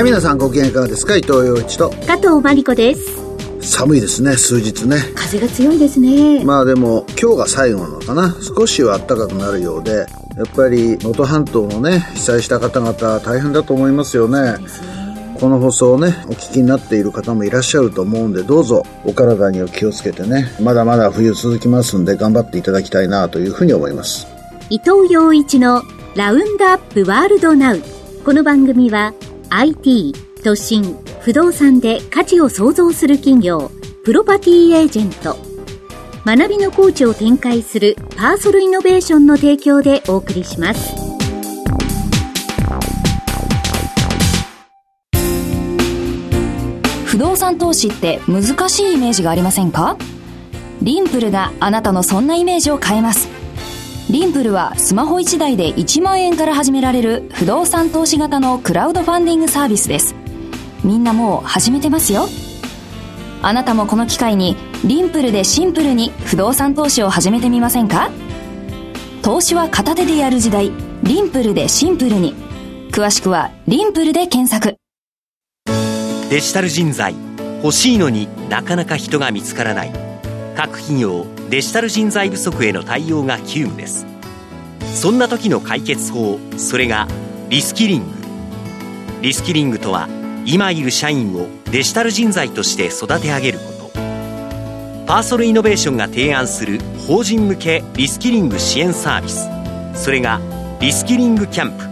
はい、皆さんご機嫌いかがですか？伊藤洋一と。加藤真理子です。寒いですね、数日ね。風が強いですね。まあでも、今日が最後なのかな。少しは暖かくなるようで、やっぱり能登半島のね、被災した方々大変だと思いますよね。この放送をね、お聞きになっている方もいらっしゃると思うんで、どうぞお体にお気をつけてね、まだまだ冬続きますんで頑張っていただきたいなというふうに思います。伊藤洋一のラウンドアップワールドナウ。この番組は IT、都心、不動産で価値を創造する企業、プロパティエージェント、学びのコーチを展開するパーソルイノベーションの提供でお送りします。不動産投資って難しいイメージがありませんか？リンプルがあなたのそんなイメージを変えます。リンプルはスマホ1台で1万円から始められる不動産投資型のクラウドファンディングサービスです。みんなもう始めてますよ。あなたもこの機会にリンプルでシンプルに不動産投資を始めてみませんか？投資は片手でやる時代、リンプルでシンプルに。詳しくはリンプルで検索。デジタル人材、欲しいのになかなか人が見つからない。各企業デジタル人材不足への対応が急務です。そんな時の解決法それがリスキリング。リスキリングとは今いる社員をデジタル人材として育て上げること。パーソルイノベーションが提案する法人向けリスキリング支援サービス。それがリスキリングキャンプ。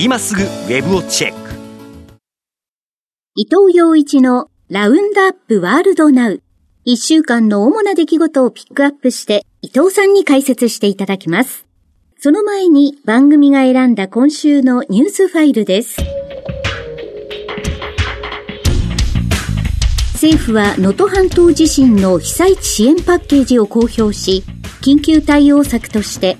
今すぐウェブをチェック。伊藤洋一のラウンドアップワールドナウ。一週間の主な出来事をピックアップして伊藤さんに解説していただきます。その前に番組が選んだ今週のニュースファイルです。政府は能登半島地震の被災地支援パッケージを公表し、緊急対応策として、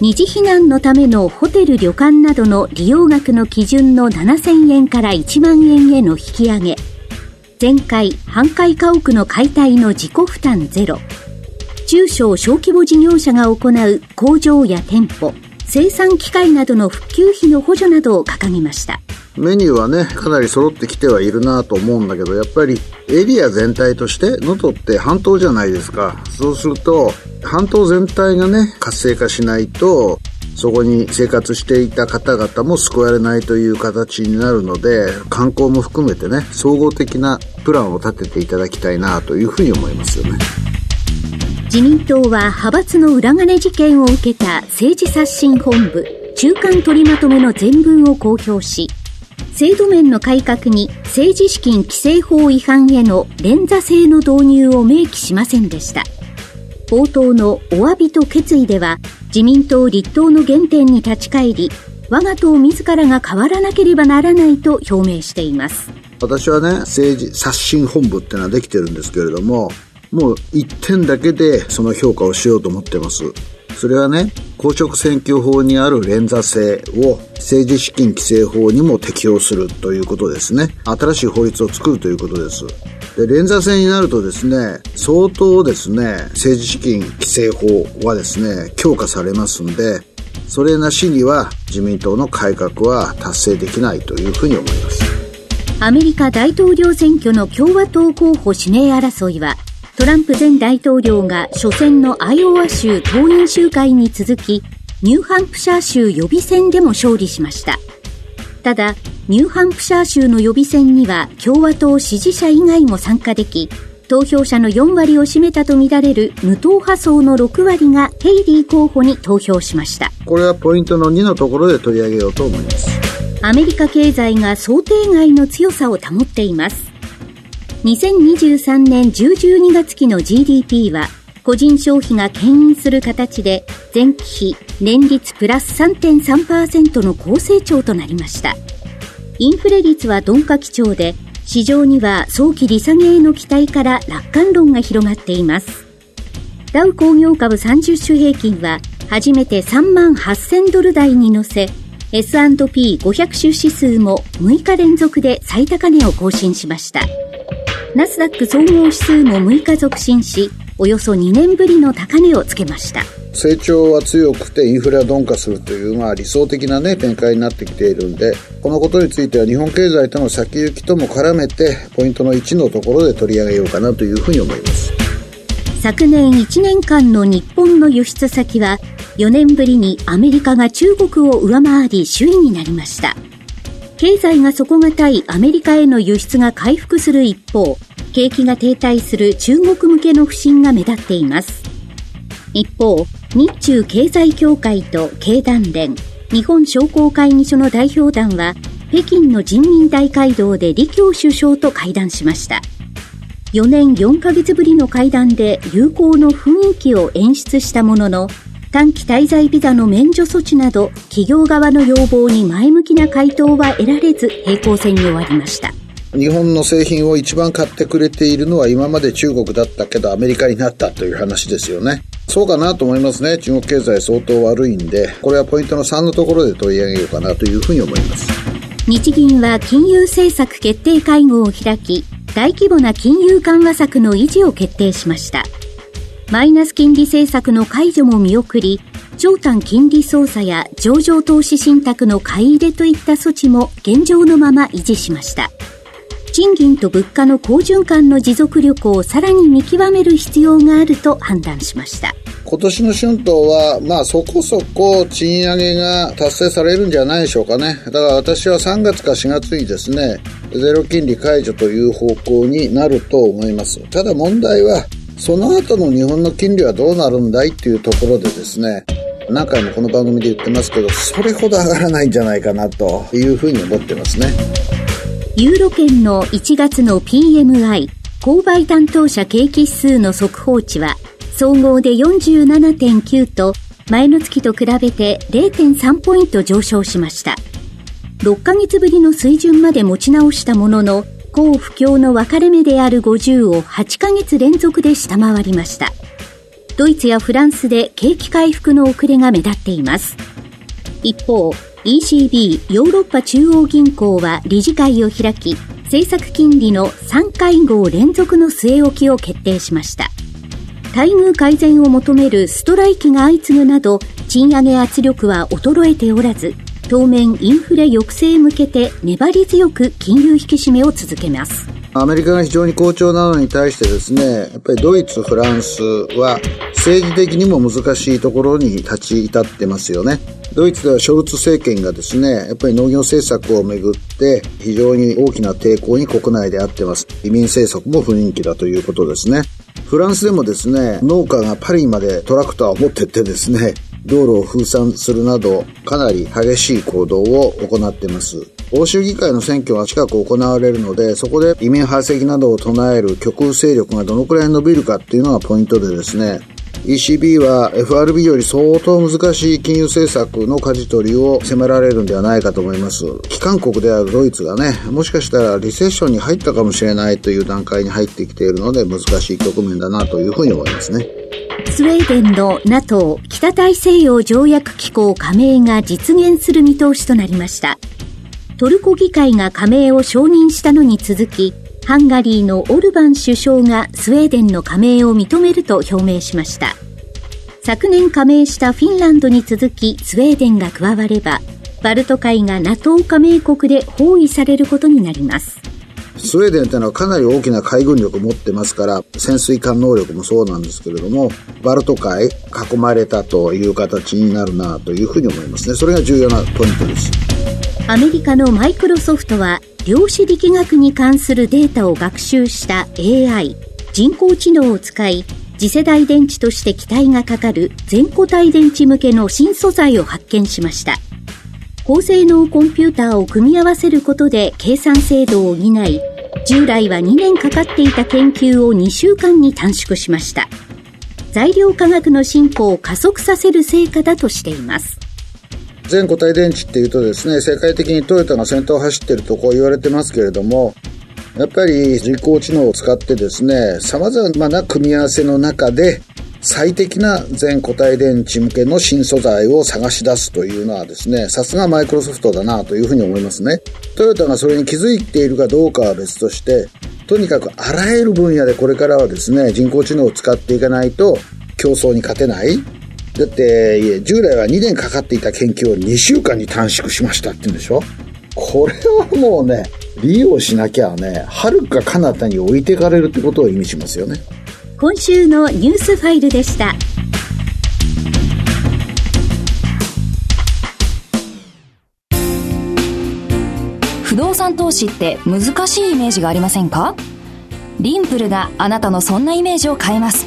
二次避難のためのホテル旅館などの利用額の基準の7000円から1万円への引き上げ、全壊、半壊家屋の解体の自己負担ゼロ。中小小規模事業者が行う工場や店舗、生産機械などの復旧費の補助などを掲げました。メニューはね、かなり揃ってきてはいるなと思うんだけど、やっぱりエリア全体として、能登って半島じゃないですか。そうすると、半島全体がね、活性化しないと、そこに生活していた方々も救われないという形になるので、観光も含めてね、総合的なプランを立てていただきたいなというふうに思いますよね。自民党は派閥の裏金事件を受けた政治刷新本部中間取りまとめの全文を公表し、制度面の改革に政治資金規正法違反への連座制の導入を明記しませんでした。冒頭のお詫びと決意では、自民党立党の原点に立ち返り、我が党自らが変わらなければならないと表明しています。私はね、政治刷新本部っていうのはできてるんですけれども、もう一点だけでその評価をしようと思ってます。それはね、公職選挙法にある連座制を政治資金規正法にも適用するということですね。新しい法律を作るということです。で、連座制になるとですね、相当ですね、政治資金規正法はですね、強化されますんで、それなしには自民党の改革は達成できないというふうに思います。アメリカ大統領選挙の共和党候補指名争いは、トランプ前大統領が初戦のアイオワ州党員集会に続き、ニューハンプシャー州予備選でも勝利しました。ただ、ニューハンプシャー州の予備選には共和党支持者以外も参加でき、投票者の4割を占めたとみられる無党派層の6割がヘイリー候補に投票しました。これはポイントの2のところで取り上げようと思います。アメリカ経済が想定外の強さを保っています。2023年10-12月期の GDP は、個人消費が牽引する形で、前期比年率プラス3.3%の高成長となりました。インフレ率は鈍化基調で、市場には早期利下げへの期待から楽観論が広がっています。ダウ工業株30種平均は初めて3万8000ドル台に乗せ、S&P500 種指数も6日連続で最高値を更新しました。ナスダック総合指数も6日続伸し、およそ2年ぶりの高値をつけました。成長は強くてインフレは鈍化するという、まあ、理想的な、ね、展開になってきているんでこのことについては日本経済との先行きとも絡めてポイントの1のところで取り上げようかなというふうに思います昨年1年間の日本の輸出先は4年ぶりにアメリカが中国を上回り首位になりました経済が底堅いアメリカへの輸出が回復する一方景気が停滞する中国向けの不振が目立っています一方日中経済協会と経団連、日本商工会議所の代表団は、北京の人民大会堂で李強首相と会談しました。4年4ヶ月ぶりの会談で友好の雰囲気を演出したものの、短期滞在ビザの免除措置など、企業側の要望に前向きな回答は得られず、平行線に終わりました。日本の製品を一番買ってくれているのは今まで中国だったけどアメリカになったという話ですよね。そうかなと思いますね。中国経済相当悪いんで、これはポイントの3のところで取り上げようかなというふうに思います。日銀は金融政策決定会合を開き、大規模な金融緩和策の維持を決定しました。マイナス金利政策の解除も見送り、長短金利操作や上場投資信託の買い入れといった措置も現状のまま維持しました。賃金と物価の好循環の持続力をさらに見極める必要があると判断しました。今年の春闘は、まあそこそこ賃上げが達成されるんじゃないでしょうかね。だから私は3月か4月にですね、ゼロ金利解除という方向になると思います。ただ問題は、その後の日本の金利はどうなるんだいっていうところでですね、何回もこの番組で言ってますけど、それほど上がらないんじゃないかなというふうに思ってますね。ユーロ圏の1月の PMI、購買担当者景気指数の速報値は、総合で47.9と、前の月と比べて0.3ポイント上昇しました。6ヶ月ぶりの水準まで持ち直したものの、高不況の分かれ目である50を8ヶ月連続で下回りました。ドイツやフランスで景気回復の遅れが目立っています。一方、ECB ヨーロッパ中央銀行は理事会を開き、政策金利の3会合連続の据え置きを決定しました。待遇改善を求めるストライキが相次ぐなど、賃上げ圧力は衰えておらず、当面インフレ抑制へ向けて粘り強く金融引き締めを続けます。アメリカが非常に好調なのに対してですね、やっぱりドイツ、フランスは政治的にも難しいところに立ち至ってますよね。ドイツではショルツ政権がですね、やっぱり農業政策をめぐって非常に大きな抵抗に国内であってます。移民政策も不人気だということですね。フランスでもですね、農家がパリまでトラクターを持ってってですね、道路を封鎖するなど、かなり激しい行動を行ってます。欧州議会の選挙が近く行われるので、そこで移民排斥などを唱える極右勢力がどのくらい伸びるかっていうのがポイントでですね、ECB は FRB より相当難しい金融政策の舵取りを迫られるんではないかと思います。機関国であるドイツがね、もしかしたらリセッションに入ったかもしれないという段階に入ってきているので難しい局面だなというふうに思いますね。スウェーデンの NATO 北大西洋条約機構加盟が実現する見通しとなりました。トルコ議会が加盟を承認したのに続き、ハンガリーのオルバン首相がスウェーデンの加盟を認めると表明しました。昨年加盟したフィンランドに続きスウェーデンが加われば、バルト海が NATO 加盟国で包囲されることになります。スウェーデンというのはかなり大きな海軍力を持ってますから、潜水艦能力もそうなんですけれども、バルト海囲まれたという形になるなというふうに思いますね。それが重要なポイントです。アメリカのマイクロソフトは量子力学に関するデータを学習した AI 人工知能を使い次世代電池として期待がかかる全固体電池向けの新素材を発見しました。高性能コンピューターを組み合わせることで計算精度を補い従来は2年かかっていた研究を2週間に短縮しました。材料科学の進歩を加速させる成果だとしています。全固体電池っていうとですね、世界的にトヨタが先頭を走ってるとこう言われてますけれども、やっぱり人工知能を使ってですね、様々な組み合わせの中で、最適な全固体電池向けの新素材を探し出すというのはですね、さすがマイクロソフトだなというふうに思いますね。トヨタがそれに気づいているかどうかは別として、とにかくあらゆる分野でこれからはですね、人工知能を使っていかないと競争に勝てない。だって、従来は2年かかっていた研究を2週間に短縮しましたって言うんでしょ？これはもうね、利用しなきゃね、遥か彼方に置いていかれるってことを意味しますよね。今週のニュースファイルでした。不動産投資って難しいイメージがありませんか？リンプルがあなたのそんなイメージを変えます。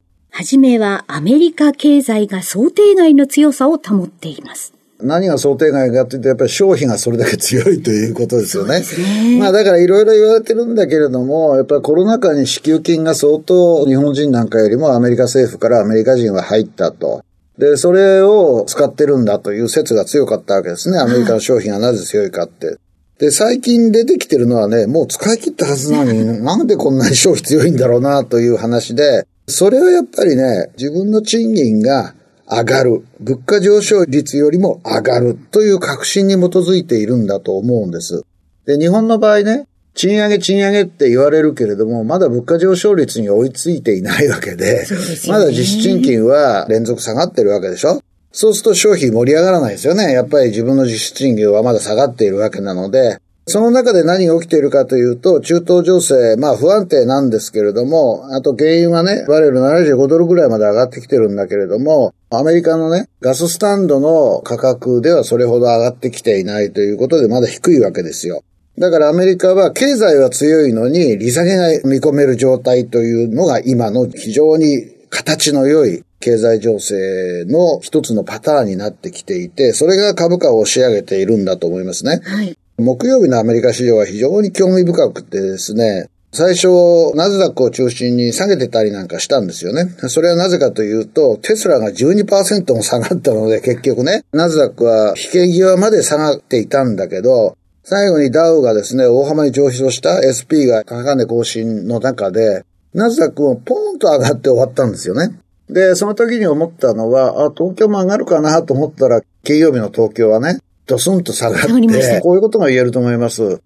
はじめはアメリカ経済が想定外の強さを保っています。何が想定外かっていうと、やっぱり消費がそれだけ強いということですよね。ねまあだからいろいろ言われてるんだけれども、やっぱりコロナ禍に支給金が相当日本人なんかよりもアメリカ政府からアメリカ人は入ったと。で、それを使ってるんだという説が強かったわけですね。アメリカの消費がなぜ強いかって。で、最近出てきてるのはね、もう使い切ったはずなのに、なんでこんなに消費強いんだろうなという話で、それはやっぱりね、自分の賃金が上がる。物価上昇率よりも上がるという確信に基づいているんだと思うんです。で、日本の場合ね、賃上げ賃上げって言われるけれども、まだ物価上昇率に追いついていないわけで、でまだ実質賃金は連続下がってるわけでしょそうすると消費盛り上がらないですよね。やっぱり自分の実質賃金はまだ下がっているわけなので、その中で何が起きているかというと、中東情勢、まあ不安定なんですけれども、あと原因はね、バレル75ドルぐらいまで上がってきてるんだけれども、アメリカのね、ガススタンドの価格ではそれほど上がってきていないということでまだ低いわけですよ。だからアメリカは経済は強いのに利下げが見込める状態というのが今の非常に形の良い経済情勢の一つのパターンになってきていて、それが株価を押し上げているんだと思いますね。はい。木曜日のアメリカ市場は非常に興味深くてですね、最初、ナズダックを中心に下げてたりなんかしたんですよね。それはなぜかというと、テスラが12%も下がったので、結局ね、ナズダックは引け際まで下がっていたんだけど、最後にダウがですね、大幅に上昇した SP が高値更新の中で、ナズダックもポーンと上がって終わったんですよね。で、その時に思ったのは、あ、東京も上がるかなと思ったら、金曜日の東京はね、ドスンと下がって、こういうことが言えると思います。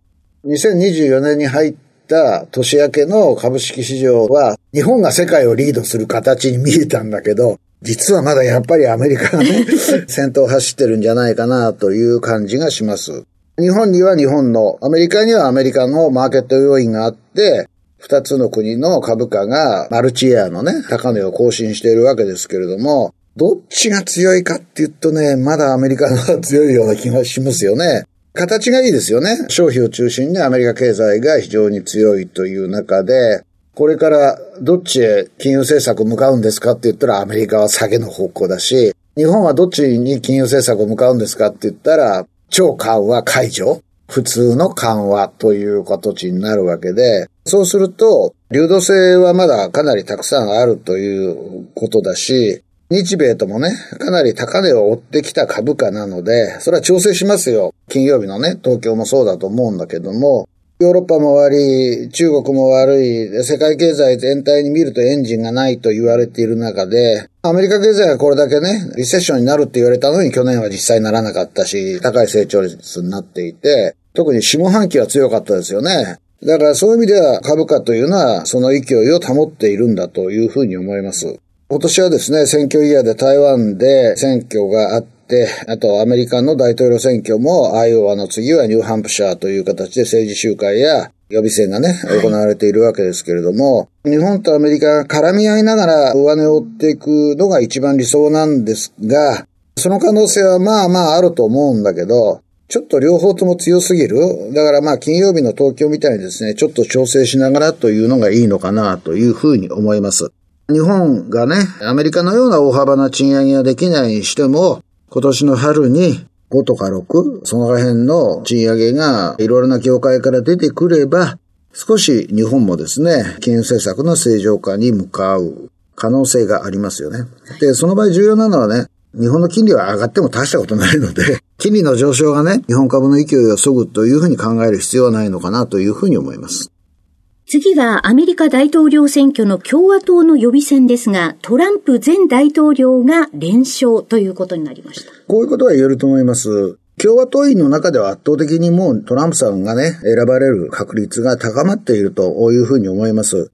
2024年に入った年明けの株式市場は、日本が世界をリードする形に見えたんだけど、実はまだやっぱりアメリカがね、先頭を走ってるんじゃないかなという感じがします。日本には日本の、アメリカにはアメリカのマーケット要因があって、二つの国の株価がマルチエアのね、高値を更新しているわけですけれども、どっちが強いかって言うとね、まだアメリカの方が強いような気がしますよね。形がいいですよね。消費を中心にアメリカ経済が非常に強いという中で、これからどっちへ金融政策を向かうんですかって言ったらアメリカは下げの方向だし、日本はどっちに金融政策を向かうんですかって言ったら、超緩和解除普通の緩和という形になるわけで、そうすると、流動性はまだかなりたくさんあるということだし、日米ともね、かなり高値を追ってきた株価なので、それは調整しますよ。金曜日のね、東京もそうだと思うんだけども、ヨーロッパも悪い、中国も悪い、世界経済全体に見るとエンジンがないと言われている中で、アメリカ経済がこれだけね、リセッションになるって言われたのに去年は実際ならなかったし、高い成長率になっていて、特に下半期は強かったですよね。だからそういう意味では株価というのはその勢いを保っているんだというふうに思います。今年はですね、選挙イヤーで台湾で選挙があって、あとアメリカの大統領選挙もアイオワの次はニューハンプシャーという形で政治集会や予備選がね、行われているわけですけれども、日本とアメリカが絡み合いながら上値を追っていくのが一番理想なんですが、その可能性はまあまああると思うんだけど、ちょっと両方とも強すぎる。だからまあ金曜日の東京みたいにですね、ちょっと調整しながらというのがいいのかなというふうに思います。日本がね、アメリカのような大幅な賃上げはできないにしても、今年の春に5とか6、その辺の賃上げがいろいろな業界から出てくれば、少し日本もですね、金融政策の正常化に向かう可能性がありますよね。で、その場合重要なのはね、日本の金利は上がっても大したことないので、金利の上昇がね、日本株の勢いを削ぐというふうに考える必要はないのかなというふうに思います。次はアメリカ大統領選挙の共和党の予備選ですが、トランプ前大統領が連勝ということになりました。こういうことは言えると思います。共和党員の中では圧倒的にもうトランプさんがね、選ばれる確率が高まっているというふうに思います。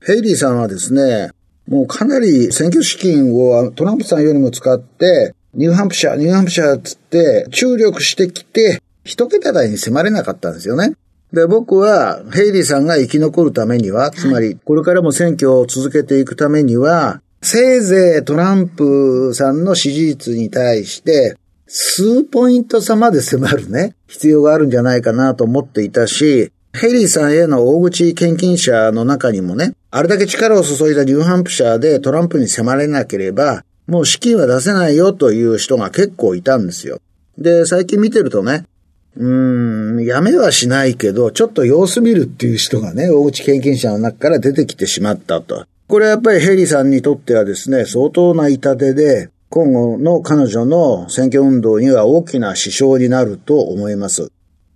ヘイリーさんはですね、もうかなり選挙資金をトランプさんよりも使って、ニューハンプシャー、ニューハンプシャーつって注力してきて、一桁台に迫れなかったんですよね。で、僕は、ヘイリーさんが生き残るためには、つまり、これからも選挙を続けていくためには、せいぜいトランプさんの支持率に対して、数ポイント差まで迫るね、必要があるんじゃないかなと思っていたし、ヘイリーさんへの大口献金者の中にもね、あれだけ力を注いだニューハンプシャーでトランプに迫れなければ、もう資金は出せないよという人が結構いたんですよ。で、最近見てるとね、うん、やめはしないけど、ちょっと様子見るっていう人がね、大口献金者の中から出てきてしまったと。これはやっぱりヘイリーさんにとってはですね、相当な痛手で、今後の彼女の選挙運動には大きな支障になると思います。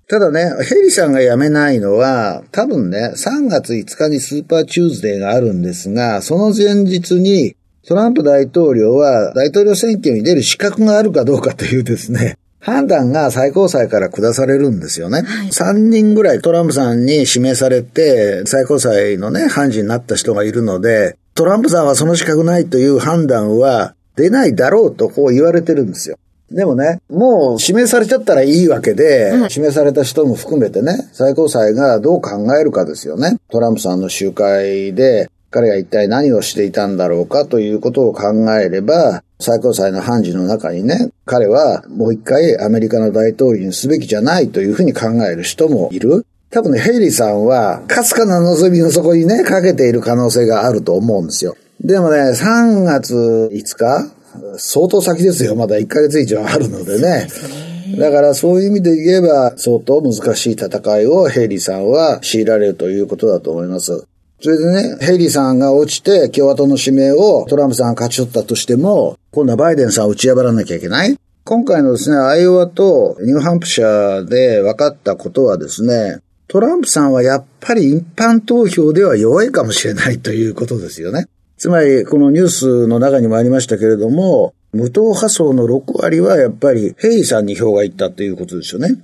ただね、ヘイリーさんが辞めないのは、多分ね、3月5日にスーパーチューズデーがあるんですが、その前日にトランプ大統領は大統領選挙に出る資格があるかどうかというですね、判断が最高裁から下されるんですよね。はい、3人ぐらいトランプさんに指名されて、最高裁のね、判事になった人がいるので、トランプさんはその資格ないという判断は出ないだろうとこう言われてるんですよ。でもね、もう指名されちゃったらいいわけで、指名された人も含めてね、最高裁がどう考えるかですよね。トランプさんの集会で、彼が一体何をしていたんだろうかということを考えれば、最高裁の判事の中にね、彼はもう一回アメリカの大統領にすべきじゃないというふうに考える人もいる。多分ね、ヘイリーさんは、かすかな望みの底にね、かけている可能性があると思うんですよ。でもね、3月5日相当先ですよ。まだ1ヶ月以上あるのでね。だからそういう意味で言えば、相当難しい戦いをヘイリーさんは強いられるということだと思います。それでね、ヘイリーさんが落ちて共和党の指名をトランプさんが勝ち取ったとしても、今度はバイデンさんを打ち破らなきゃいけない今回のですね、アイオワとニューハンプシャーで分かったことはですね、トランプさんはやっぱり一般投票では弱いかもしれないということですよね。つまり、このニュースの中にもありましたけれども、無党派層の6割はやっぱりヘイリーさんに票がいったということですよね。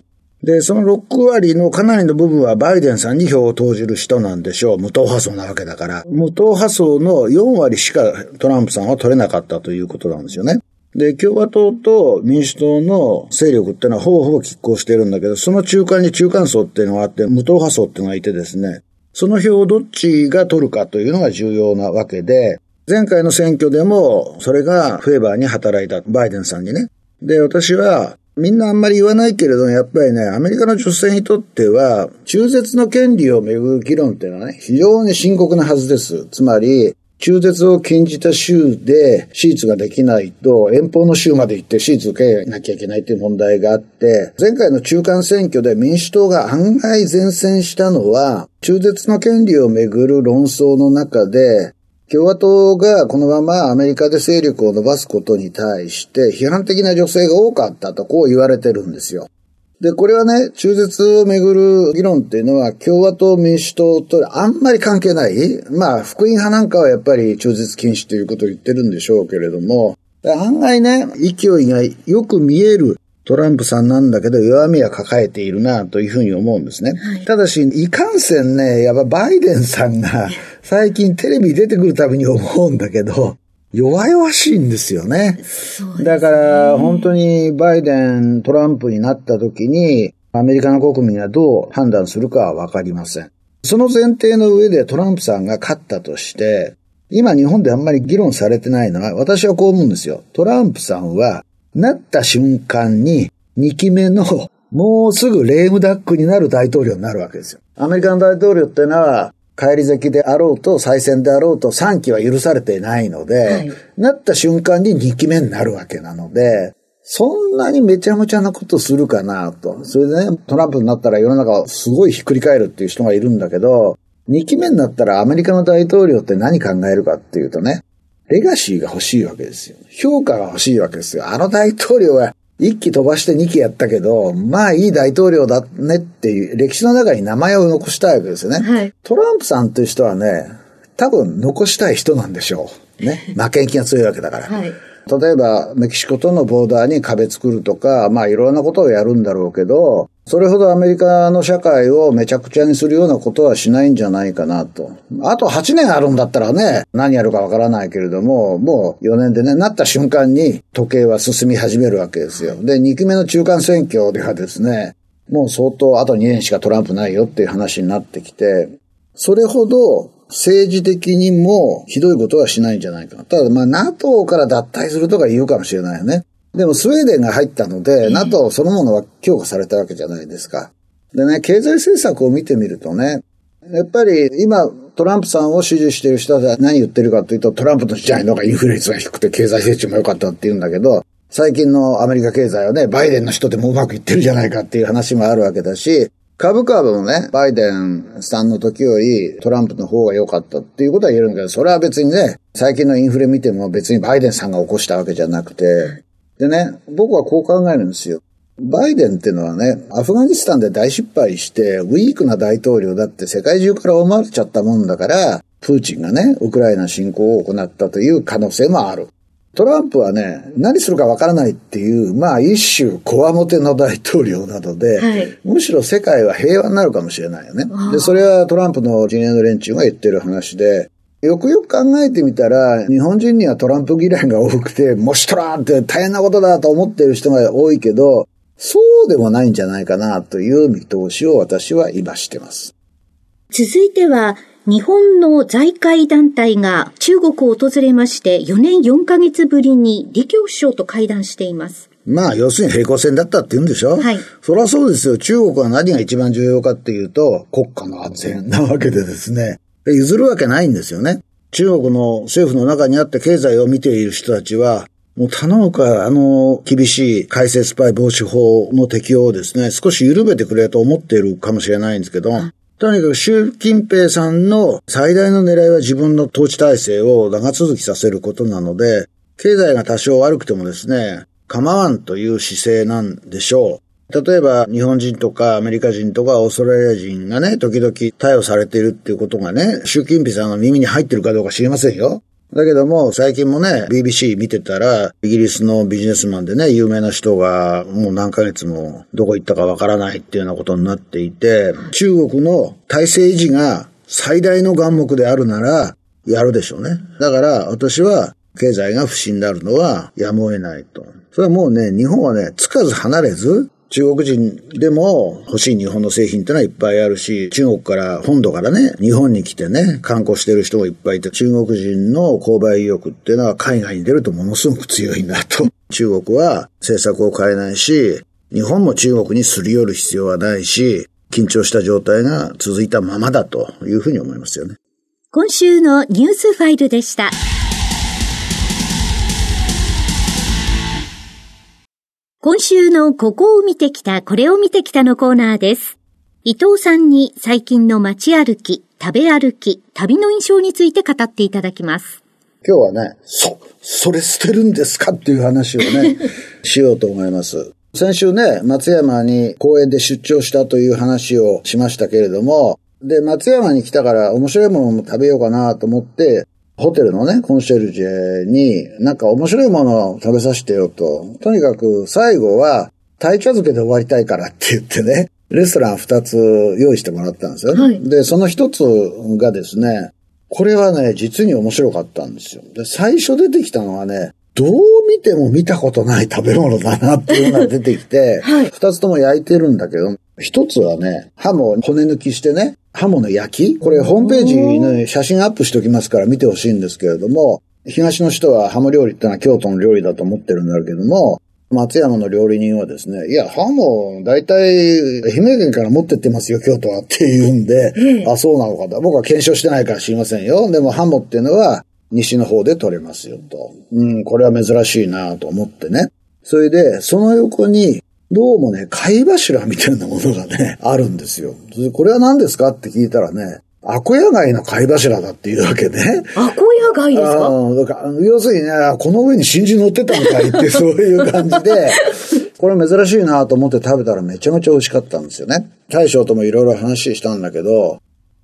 で、その6割のかなりの部分はバイデンさんに票を投じる人なんでしょう。無党派層なわけだから。無党派層の4割しかトランプさんは取れなかったということなんですよね。で、共和党と民主党の勢力っていうのはほぼほぼ拮抗してるんだけど、その中間に中間層っていうのがあって、無党派層っていうのがいてですね、その票をどっちが取るかというのが重要なわけで、前回の選挙でもそれがフェーバーに働いた、バイデンさんにね。で、私はみんなあんまり言わないけれども、やっぱりね、アメリカの女性にとっては、中絶の権利をめぐる議論っていうのはね、非常に深刻なはずです。つまり、中絶を禁じた州で手術ができないと、遠方の州まで行って手術受けなきゃいけないという問題があって、前回の中間選挙で民主党が案外前線したのは、中絶の権利をめぐる論争の中で、共和党がこのままアメリカで勢力を伸ばすことに対して批判的な女性が多かったとこう言われてるんですよ。で、これはね、中絶をめぐる議論っていうのは共和党、民主党とあんまり関係ない。まあ、福音派なんかはやっぱり中絶禁止ということを言ってるんでしょうけれども、案外ね、勢いがよく見えるトランプさんなんだけど弱みは抱えているなというふうに思うんですね。はい、ただし、いかんせんね、やっぱバイデンさんが最近テレビ出てくるたびに思うんだけど、弱々しいんですよね。ねだから、本当にバイデン、トランプになった時に、アメリカの国民はどう判断するかはわかりません。その前提の上でトランプさんが勝ったとして、今日本であんまり議論されてないのは、私はこう思うんですよ。トランプさんはなった瞬間に、2期目の、もうすぐレームダックになる大統領になるわけですよ。アメリカの大統領ってのは、帰り咲きであろうと再選であろうと3期は許されていないので、はい、なった瞬間に2期目になるわけなので、そんなにめちゃめちゃなことするかなと。それでね、トランプになったら世の中をすごいひっくり返るっていう人がいるんだけど、2期目になったらアメリカの大統領って何考えるかっていうとね、レガシーが欲しいわけですよ。評価が欲しいわけですよ。あの大統領は、1期飛ばして2期やったけど、まあいい大統領だねっていう歴史の中に名前を残したいわけですよね。はい、トランプさんという人はね、多分残したい人なんでしょう。ね。負けん気が強いわけだから。はい例えば、メキシコとのボーダーに壁作るとか、まあいろんなことをやるんだろうけど、それほどアメリカの社会をめちゃくちゃにするようなことはしないんじゃないかなと。あと8年あるんだったらね、何やるかわからないけれども、もう4年でね、なった瞬間に時計は進み始めるわけですよ。で、2期目の中間選挙ではですね、もう相当あと2年しかトランプないよっていう話になってきて、それほど政治的にもひどいことはしないんじゃないかな。ただ、まあ、NATO から脱退するとか言うかもしれないよね。でも、スウェーデンが入ったので、NATO そのものは強化されたわけじゃないですか。でね、経済政策を見てみるとね、やっぱり今、トランプさんを支持している人は何言ってるかというと、トランプの時代の方がインフレ率が低くて経済成長も良かったって言うんだけど、最近のアメリカ経済はね、バイデンの人でもうまくいってるじゃないかっていう話もあるわけだし、株価もね、バイデンさんの時よりトランプの方が良かったっていうことは言えるんだけど、それは別にね、最近のインフレ見ても別にバイデンさんが起こしたわけじゃなくて、でね、僕はこう考えるんですよ。バイデンっていうのはね、アフガニスタンで大失敗して、ウィークな大統領だって世界中から思われちゃったもんだから、プーチンがね、ウクライナ侵攻を行ったという可能性もある。トランプはね、何するかわからないっていう、まあ一種、こわもての大統領なので、はい、むしろ世界は平和になるかもしれないよね。で、それはトランプの陣営の連中が言ってる話で、よくよく考えてみたら、日本人にはトランプ嫌いが多くて、もしトランって大変なことだと思ってる人が多いけど、そうでもないんじゃないかなという見通しを私は今してます。続いては、日本の財界団体が中国を訪れまして4年4ヶ月ぶりに李強首相と会談しています。まあ、要するに平行線だったって言うんでしょ？はい。そりゃそうですよ。中国は何が一番重要かっていうと、国家の安全なわけでですね。譲るわけないんですよね。中国の政府の中にあって経済を見ている人たちは、もう頼むから、あの、厳しい改正スパイ防止法の適用をですね、少し緩めてくれと思っているかもしれないんですけど、とにかく習近平さんの最大の狙いは自分の統治体制を長続きさせることなので、経済が多少悪くてもですね、構わんという姿勢なんでしょう。例えば、日本人とかアメリカ人とかオーストラリア人がね、時々逮捕されているっていうことがね、習近平さんの耳に入ってるかどうか知りませんよ。だけども、最近もね、BBC 見てたら、イギリスのビジネスマンでね、有名な人が、もう何ヶ月もどこ行ったかわからないっていうようなことになっていて、中国の体制維持が最大の眼目であるなら、やるでしょうね。だから、私は、経済が不振であるのはやむを得ないと。それはもうね、日本はね、つかず離れず、中国人でも欲しい日本の製品ってのはいっぱいあるし、中国から、本土からね、日本に来てね、観光してる人もいっぱいいて、中国人の購買意欲っていうのは海外に出るとものすごく強いんだと。中国は政策を変えないし、日本も中国にすり寄る必要はないし、緊張した状態が続いたままだというふうに思いますよね。今週のニュースファイルでした。今週のここを見てきた、これを見てきたのコーナーです。伊藤さんに最近の街歩き、食べ歩き、旅の印象について語っていただきます。今日はね、そ、それ捨てるんですかっていう話をね、しようと思います。先週ね、松山に公園で出張したという話をしましたけれども、で、松山に来たから面白いものも食べようかなと思って、ホテルのね、コンシェルジェに、なんか面白いものを食べさせてよと。とにかく最後は、鯛茶漬けで終わりたいからって言ってね、レストラン二つ用意してもらったんですよ、はい、で、その一つがですね、これはね、実に面白かったんですよ。で、最初出てきたのはね、どう見ても見たことない食べ物だなっていうのが出てきて、二、はい、つとも焼いてるんだけど、一つはね、ハモ骨抜きしてね、ハモの焼き？これホームページに写真アップしておきますから見てほしいんですけれども、東の人はハモ料理ってのは京都の料理だと思ってるんだけども、松山の料理人はですね、いや、ハモ、大体、愛媛県から持ってってますよ、京都はって言うんで、あ、そうなのかと。僕は検証してないから知りませんよ。でも、ハモっていうのは、西の方で取れますよ、と。うん、これは珍しいなと思ってね。それで、その横に、どうもね、貝柱みたいなものがね、あるんですよ。これは何ですかって聞いたらね、アコヤ貝の貝柱だっていうわけね。アコヤ貝ですか？要するにね、この上に真珠乗ってたのかいって そういう感じで、これ珍しいなと思って食べたらめちゃめちゃ美味しかったんですよね。大将ともいろいろ話したんだけど、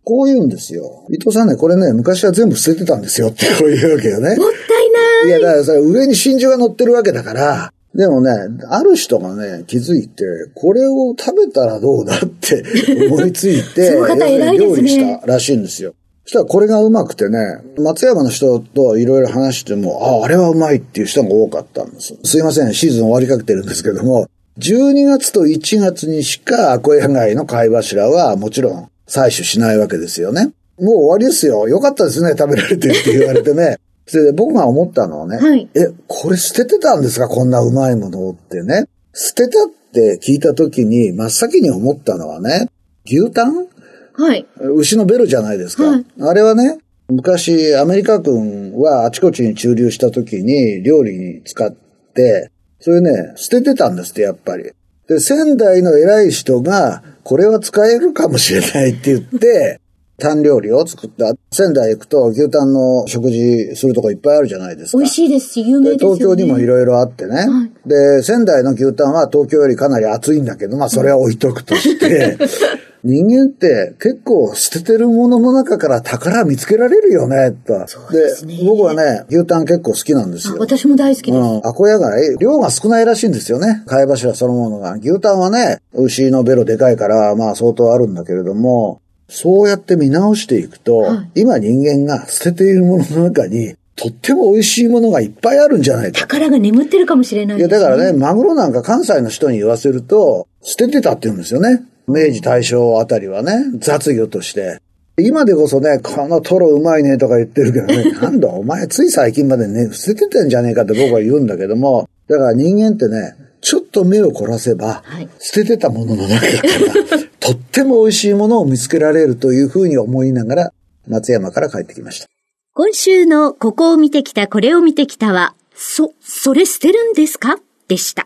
こう言うんですよ。伊藤さんね、これね、昔は全部捨ててたんですよってこう言うわけよね。もったいない。いや、だからそれ上に真珠が乗ってるわけだから、でもね、ある人がね、気づいて、これを食べたらどうだって 思いついて、ね料理したらしいんですよ。そしたらこれがうまくてね、松山の人といろいろ話しても、あ、あれはうまいっていう人が多かったんです。すいません、シーズン終わりかけてるんですけども、12月と1月にしかアコヤ貝の貝柱はもちろん採取しないわけですよね。もう終わりですよ。よかったですね、食べられてって言われてね。それで僕が思ったのはね、はいえ、これ捨ててたんですか？こんなうまいものってね。捨てたって聞いた時に真っ先に思ったのはね、牛タン？はい。牛のベルじゃないですか。はいあれはね、昔アメリカ軍はあちこちに駐留した時に料理に使って、それね、捨ててたんですって、やっぱり。で、仙台の偉い人が、これは使えるかもしれないって言って、タン料理を作った。仙台行くと牛タンの食事するとこいっぱいあるじゃないですか。美味しいですし、有名でですよね。東京にもいろいろあってね、はいで、仙台の牛タンは東京よりかなり暑いんだけど、まあそれは置いとくとして、人間って結構捨ててるものの中から宝見つけられるよね、と。ですね僕はね、牛タン結構好きなんですよ。あ私も大好きです。うん。アコヤ貝、量が少ないらしいんですよね。貝柱そのものが。牛タンはね、牛のベロでかいから、まあ相当あるんだけれども、そうやって見直していくと、はい今人間が捨てているものの中に、とっても美味しいものがいっぱいあるんじゃないか。宝が眠ってるかもしれないいや、だからね、マグロなんか関西の人に言わせると、捨ててたって言うんですよね。明治大正あたりはね、雑魚として。今でこそね、このトロうまいねとか言ってるけどね、なんだお前つい最近までね、捨ててたんじゃねえかって僕は言うんだけども、だから人間ってね、ちょっと目を凝らせば、はい捨ててたものの中から、とっても美味しいものを見つけられるというふうに思いながら、松山から帰ってきました。今週のここを見てきた、これを見てきたは、そ、それ捨てるんですか？でした。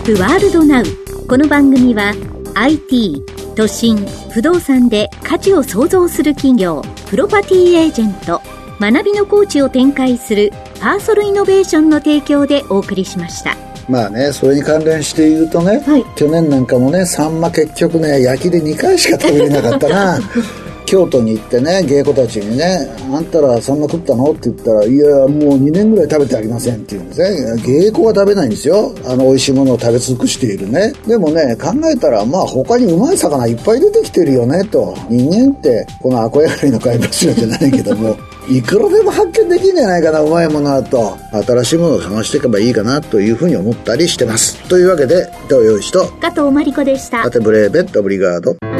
ップワールドナウ。この番組は IT、都心、不動産で価値を創造する企業、プロパティエージェント、学びのコーチを展開するパーソルイノベーションの提供でお送りしました。まあね、それに関連して言うとね、はい去年なんかもね、サンマ結局ね、焼きで2回しか食べれなかったな。京都に行ってね、芸妓たちにね、あんたらサンマ食ったの？って言ったら、いや、もう2年ぐらい食べておりませんって言うんですね。芸妓は食べないんですよ。あの、美味しいものを食べ尽くしているね。でもね、考えたら、まあ他にうまい魚いっぱい出てきてるよね、と。人間って、このアコヤガイの貝柱じゃないけども、いくらでも発見できんじゃないかな、うまいものだと。新しいものを探していけばいいかな、というふうに思ったりしてます。というわけで、伊藤洋一と、加藤真理子でしたア。テブレーベットオブリガード。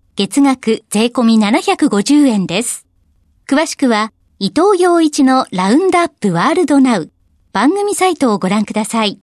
月額税込み750円です。詳しくは、伊藤洋一のラウンドアップワールドナウ番組サイトをご覧ください。